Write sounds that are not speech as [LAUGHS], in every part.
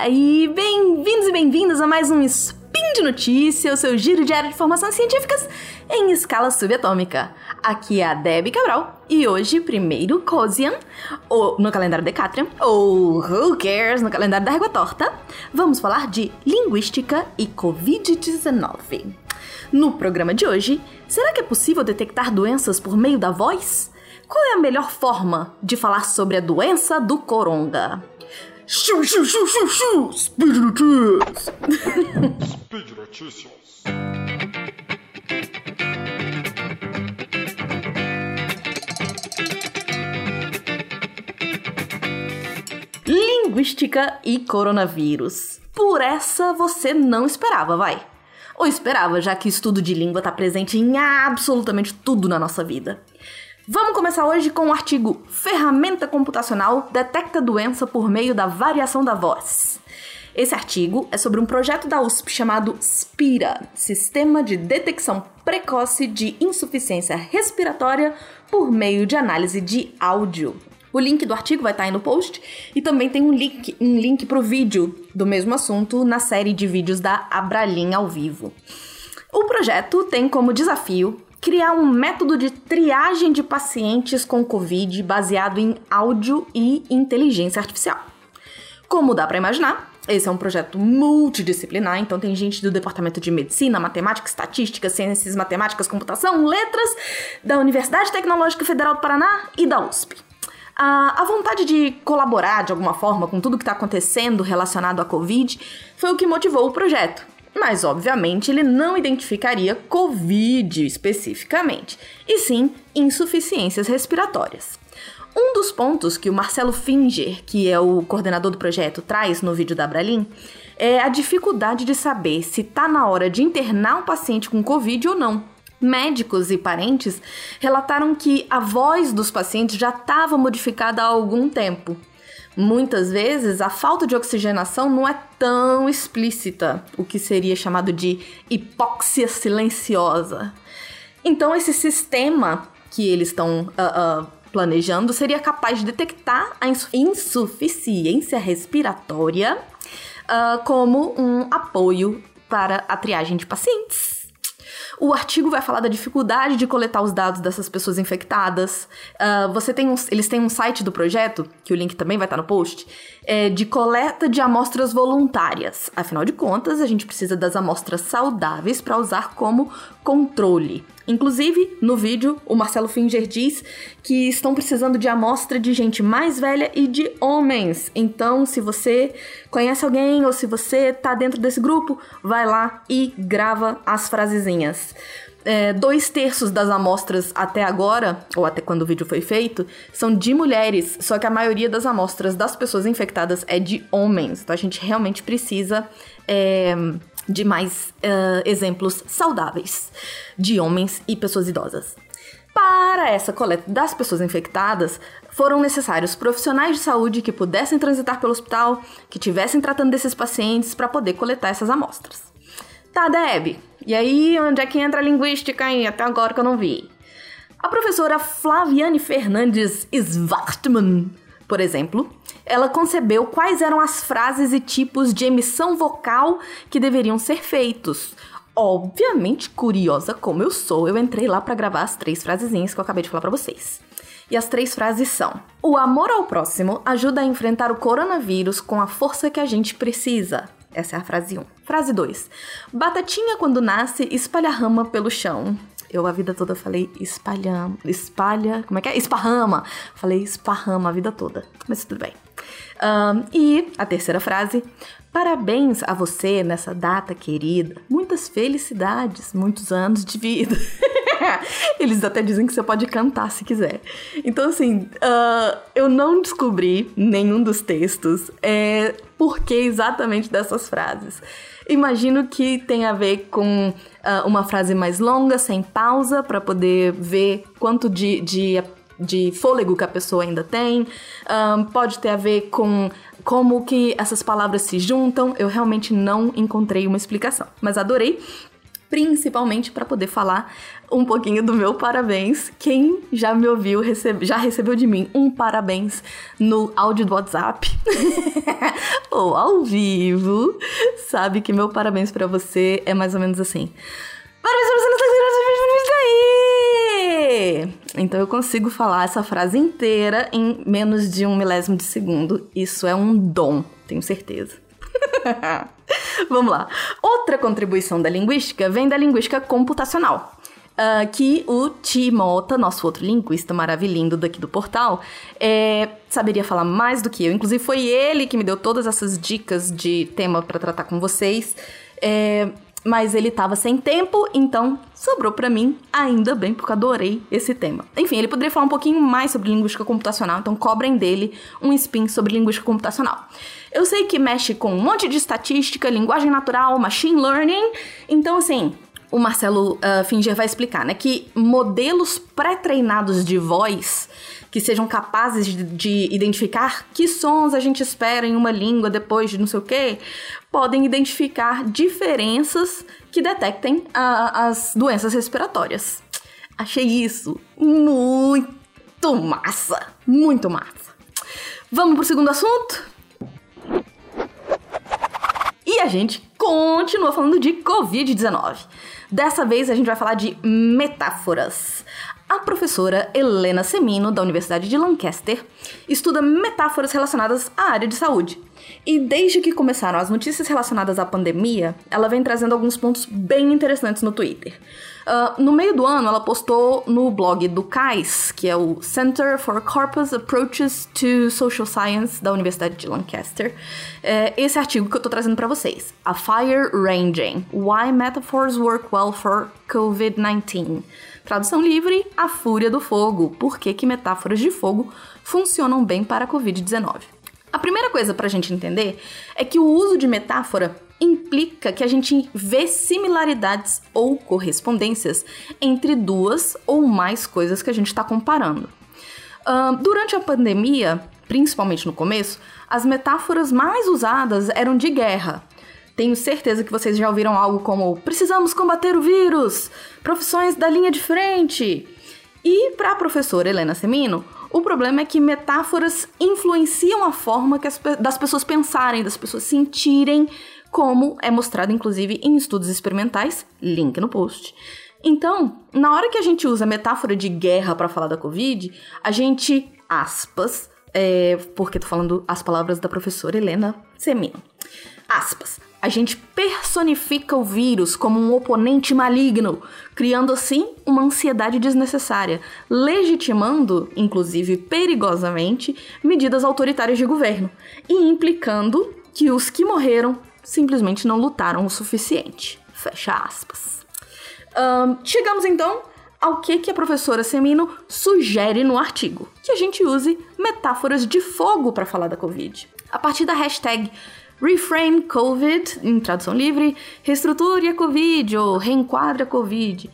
Bem-vindos e bem-vindas a mais um Spin de Notícia, o seu giro diário de informações científicas em escala subatômica. Aqui é a Debbie Cabral e hoje, primeiro Cosian, ou no calendário Decatrian, ou Who Cares no calendário da Régua Torta, vamos falar de linguística e Covid-19. No programa de hoje, será que é possível detectar doenças por meio da voz? Qual é a melhor forma de falar sobre a doença do coronga? Xiu, xiu, xiu, xiu, xiu! Speed Notícias! Speed Notícias. Linguística e coronavírus. Por essa você não esperava, vai. Ou esperava, já que estudo de língua está presente em absolutamente tudo na nossa vida. Vamos começar hoje com o artigo Ferramenta computacional detecta doença por meio da variação da voz. Esse artigo é sobre um projeto da USP chamado SPIRA Sistema de Detecção Precoce de Insuficiência Respiratória por meio de análise de áudio. O link do artigo vai estar aí no post e também tem um link, um link para o vídeo do mesmo assunto na série de vídeos da Abralin ao vivo. O projeto tem como desafio criar um método de triagem de pacientes com Covid baseado em áudio e inteligência artificial. Como dá para imaginar, esse é um projeto multidisciplinar, então tem gente do departamento de medicina, matemática, estatística, ciências matemáticas, computação, letras, da Universidade Tecnológica Federal do Paraná e da USP. A, a vontade de colaborar de alguma forma com tudo que está acontecendo relacionado à Covid foi o que motivou o projeto. Mas, obviamente, ele não identificaria Covid especificamente, e sim insuficiências respiratórias. Um dos pontos que o Marcelo Finger, que é o coordenador do projeto, traz no vídeo da Abralin é a dificuldade de saber se está na hora de internar um paciente com Covid ou não. Médicos e parentes relataram que a voz dos pacientes já estava modificada há algum tempo. Muitas vezes a falta de oxigenação não é tão explícita, o que seria chamado de hipóxia silenciosa. Então, esse sistema que eles estão uh, uh, planejando seria capaz de detectar a insuficiência respiratória uh, como um apoio para a triagem de pacientes. O artigo vai falar da dificuldade de coletar os dados dessas pessoas infectadas. Uh, você tem um, eles têm um site do projeto, que o link também vai estar no post, é, de coleta de amostras voluntárias. Afinal de contas, a gente precisa das amostras saudáveis para usar como controle. Inclusive, no vídeo, o Marcelo Finger diz que estão precisando de amostra de gente mais velha e de homens. Então, se você conhece alguém ou se você tá dentro desse grupo, vai lá e grava as frasezinhas. É, dois terços das amostras até agora, ou até quando o vídeo foi feito, são de mulheres, só que a maioria das amostras das pessoas infectadas é de homens. Então a gente realmente precisa é, de mais uh, exemplos saudáveis de homens e pessoas idosas. Para essa coleta das pessoas infectadas, foram necessários profissionais de saúde que pudessem transitar pelo hospital, que tivessem tratando desses pacientes para poder coletar essas amostras. Tá, Deb, e aí onde é que entra a linguística aí? Até agora que eu não vi. A professora Flaviane Fernandes Svartman, por exemplo, ela concebeu quais eram as frases e tipos de emissão vocal que deveriam ser feitos. Obviamente, curiosa como eu sou, eu entrei lá para gravar as três frasezinhas que eu acabei de falar para vocês. E as três frases são: O amor ao próximo ajuda a enfrentar o coronavírus com a força que a gente precisa. Essa é a frase 1. Frase 2. Batatinha quando nasce espalha rama pelo chão. Eu a vida toda falei espalha, espalha, como é que é? Esparrama. Falei esparrama a vida toda, mas tudo bem. Um, e a terceira frase: Parabéns a você nessa data querida. Muitas felicidades, muitos anos de vida. [LAUGHS] Eles até dizem que você pode cantar se quiser. Então, assim, uh, eu não descobri nenhum dos textos é, por que exatamente dessas frases. Imagino que tem a ver com uh, uma frase mais longa, sem pausa, para poder ver quanto de, de de fôlego que a pessoa ainda tem, um, pode ter a ver com como que essas palavras se juntam. Eu realmente não encontrei uma explicação, mas adorei principalmente para poder falar um pouquinho do meu parabéns. Quem já me ouviu, recebe, já recebeu de mim um parabéns no áudio do WhatsApp [LAUGHS] ou ao vivo, sabe que meu parabéns para você é mais ou menos assim. Parabéns pra você, aí! Então eu consigo falar essa frase inteira em menos de um milésimo de segundo. Isso é um dom, tenho certeza. [LAUGHS] Vamos lá. Outra contribuição da linguística vem da linguística computacional. Uh, que o Timota, nosso outro linguista maravilhoso daqui do portal, é, saberia falar mais do que eu. Inclusive, foi ele que me deu todas essas dicas de tema para tratar com vocês. É, mas ele tava sem tempo, então sobrou para mim, ainda bem, porque adorei esse tema. Enfim, ele poderia falar um pouquinho mais sobre linguística computacional, então cobrem dele um spin sobre linguística computacional. Eu sei que mexe com um monte de estatística, linguagem natural, machine learning, então assim, o Marcelo uh, Finger vai explicar, né, que modelos pré-treinados de voz que sejam capazes de, de, identificar que sons a gente espera em uma língua depois de não sei o quê, podem identificar diferenças que detectem a, as doenças respiratórias. Achei isso muito massa, muito massa. Vamos pro segundo assunto? E a gente continua falando de Covid-19. Dessa vez a gente vai falar de metáforas. A professora Helena Semino, da Universidade de Lancaster, estuda metáforas relacionadas à área de saúde. E desde que começaram as notícias relacionadas à pandemia, ela vem trazendo alguns pontos bem interessantes no Twitter. Uh, no meio do ano, ela postou no blog do CAIS, que é o Center for Corpus Approaches to Social Science da Universidade de Lancaster, é, esse artigo que eu tô trazendo para vocês. A Fire Ranging: Why Metaphors Work Well for COVID-19. Tradução livre: A Fúria do Fogo. Por que, que metáforas de fogo funcionam bem para a Covid-19? A primeira coisa para a gente entender é que o uso de metáfora implica que a gente vê similaridades ou correspondências entre duas ou mais coisas que a gente está comparando. Uh, durante a pandemia, principalmente no começo, as metáforas mais usadas eram de guerra. Tenho certeza que vocês já ouviram algo como precisamos combater o vírus, profissões da linha de frente. E para a professora Helena Semino, o problema é que metáforas influenciam a forma as, das pessoas pensarem, das pessoas sentirem como é mostrado inclusive em estudos experimentais, link no post. Então, na hora que a gente usa metáfora de guerra para falar da Covid, a gente, aspas, é, porque tô falando as palavras da professora Helena Semino, aspas, a gente personifica o vírus como um oponente maligno, criando assim uma ansiedade desnecessária, legitimando, inclusive perigosamente, medidas autoritárias de governo e implicando que os que morreram simplesmente não lutaram o suficiente. Fecha aspas. Um, chegamos então ao que, que a professora Semino sugere no artigo: que a gente use metáforas de fogo para falar da Covid. A partir da hashtag Reframe COVID, em tradução livre, reestruture a Covid ou reenquadre a Covid.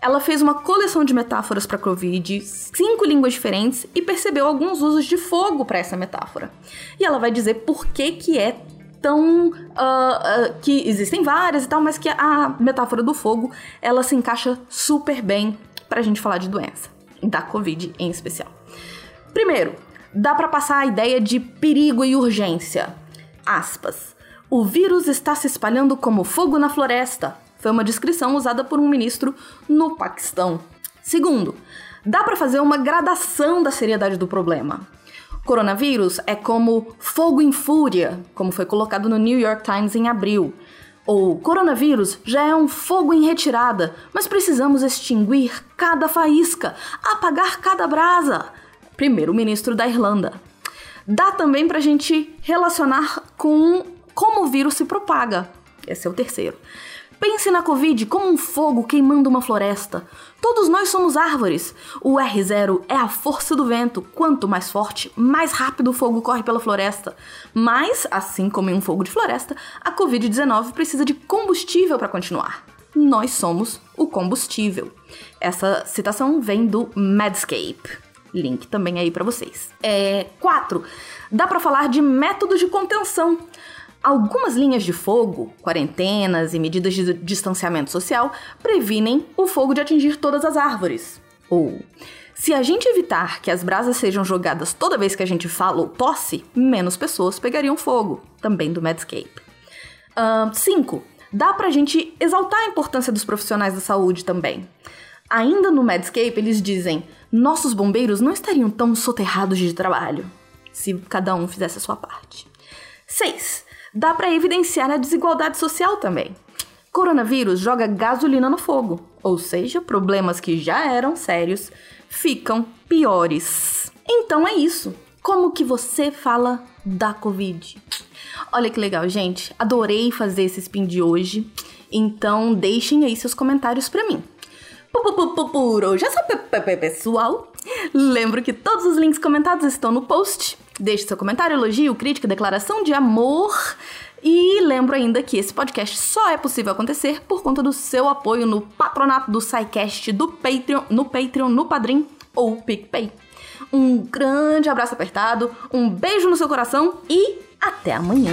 Ela fez uma coleção de metáforas para Covid, cinco línguas diferentes e percebeu alguns usos de fogo para essa metáfora. E ela vai dizer por que que é tão uh, uh, que existem várias e tal, mas que a metáfora do fogo ela se encaixa super bem para a gente falar de doença, da Covid em especial. Primeiro, dá para passar a ideia de perigo e urgência. Aspas. O vírus está se espalhando como fogo na floresta. Foi uma descrição usada por um ministro no Paquistão. Segundo, dá para fazer uma gradação da seriedade do problema. Coronavírus é como fogo em fúria, como foi colocado no New York Times em abril. Ou coronavírus já é um fogo em retirada, mas precisamos extinguir cada faísca, apagar cada brasa. Primeiro-ministro da Irlanda. Dá também para a gente relacionar com como o vírus se propaga. Esse é o terceiro. Pense na Covid como um fogo queimando uma floresta. Todos nós somos árvores. O R0 é a força do vento. Quanto mais forte, mais rápido o fogo corre pela floresta. Mas, assim como em um fogo de floresta, a Covid-19 precisa de combustível para continuar. Nós somos o combustível. Essa citação vem do Medscape. Link também aí para vocês. É, 4. Dá para falar de métodos de contenção. Algumas linhas de fogo, quarentenas e medidas de distanciamento social previnem o fogo de atingir todas as árvores. Ou, se a gente evitar que as brasas sejam jogadas toda vez que a gente fala ou tosse, menos pessoas pegariam fogo, também do Medscape. 5. Uh, dá pra gente exaltar a importância dos profissionais da saúde também. Ainda no Medscape, eles dizem: nossos bombeiros não estariam tão soterrados de trabalho se cada um fizesse a sua parte. 6 dá para evidenciar a desigualdade social também. Coronavírus joga gasolina no fogo, ou seja, problemas que já eram sérios ficam piores. Então é isso. Como que você fala da Covid? Olha que legal, gente. Adorei fazer esse spin de hoje. Então deixem aí seus comentários para mim. Por hoje é pessoal. Lembro que todos os links comentados estão no post Deixe seu comentário, elogio, crítica, declaração de amor. E lembro ainda que esse podcast só é possível acontecer por conta do seu apoio no patronato do SciCast, do Patreon, no Patreon, no Padrim ou PicPay. Um grande abraço apertado, um beijo no seu coração e até amanhã!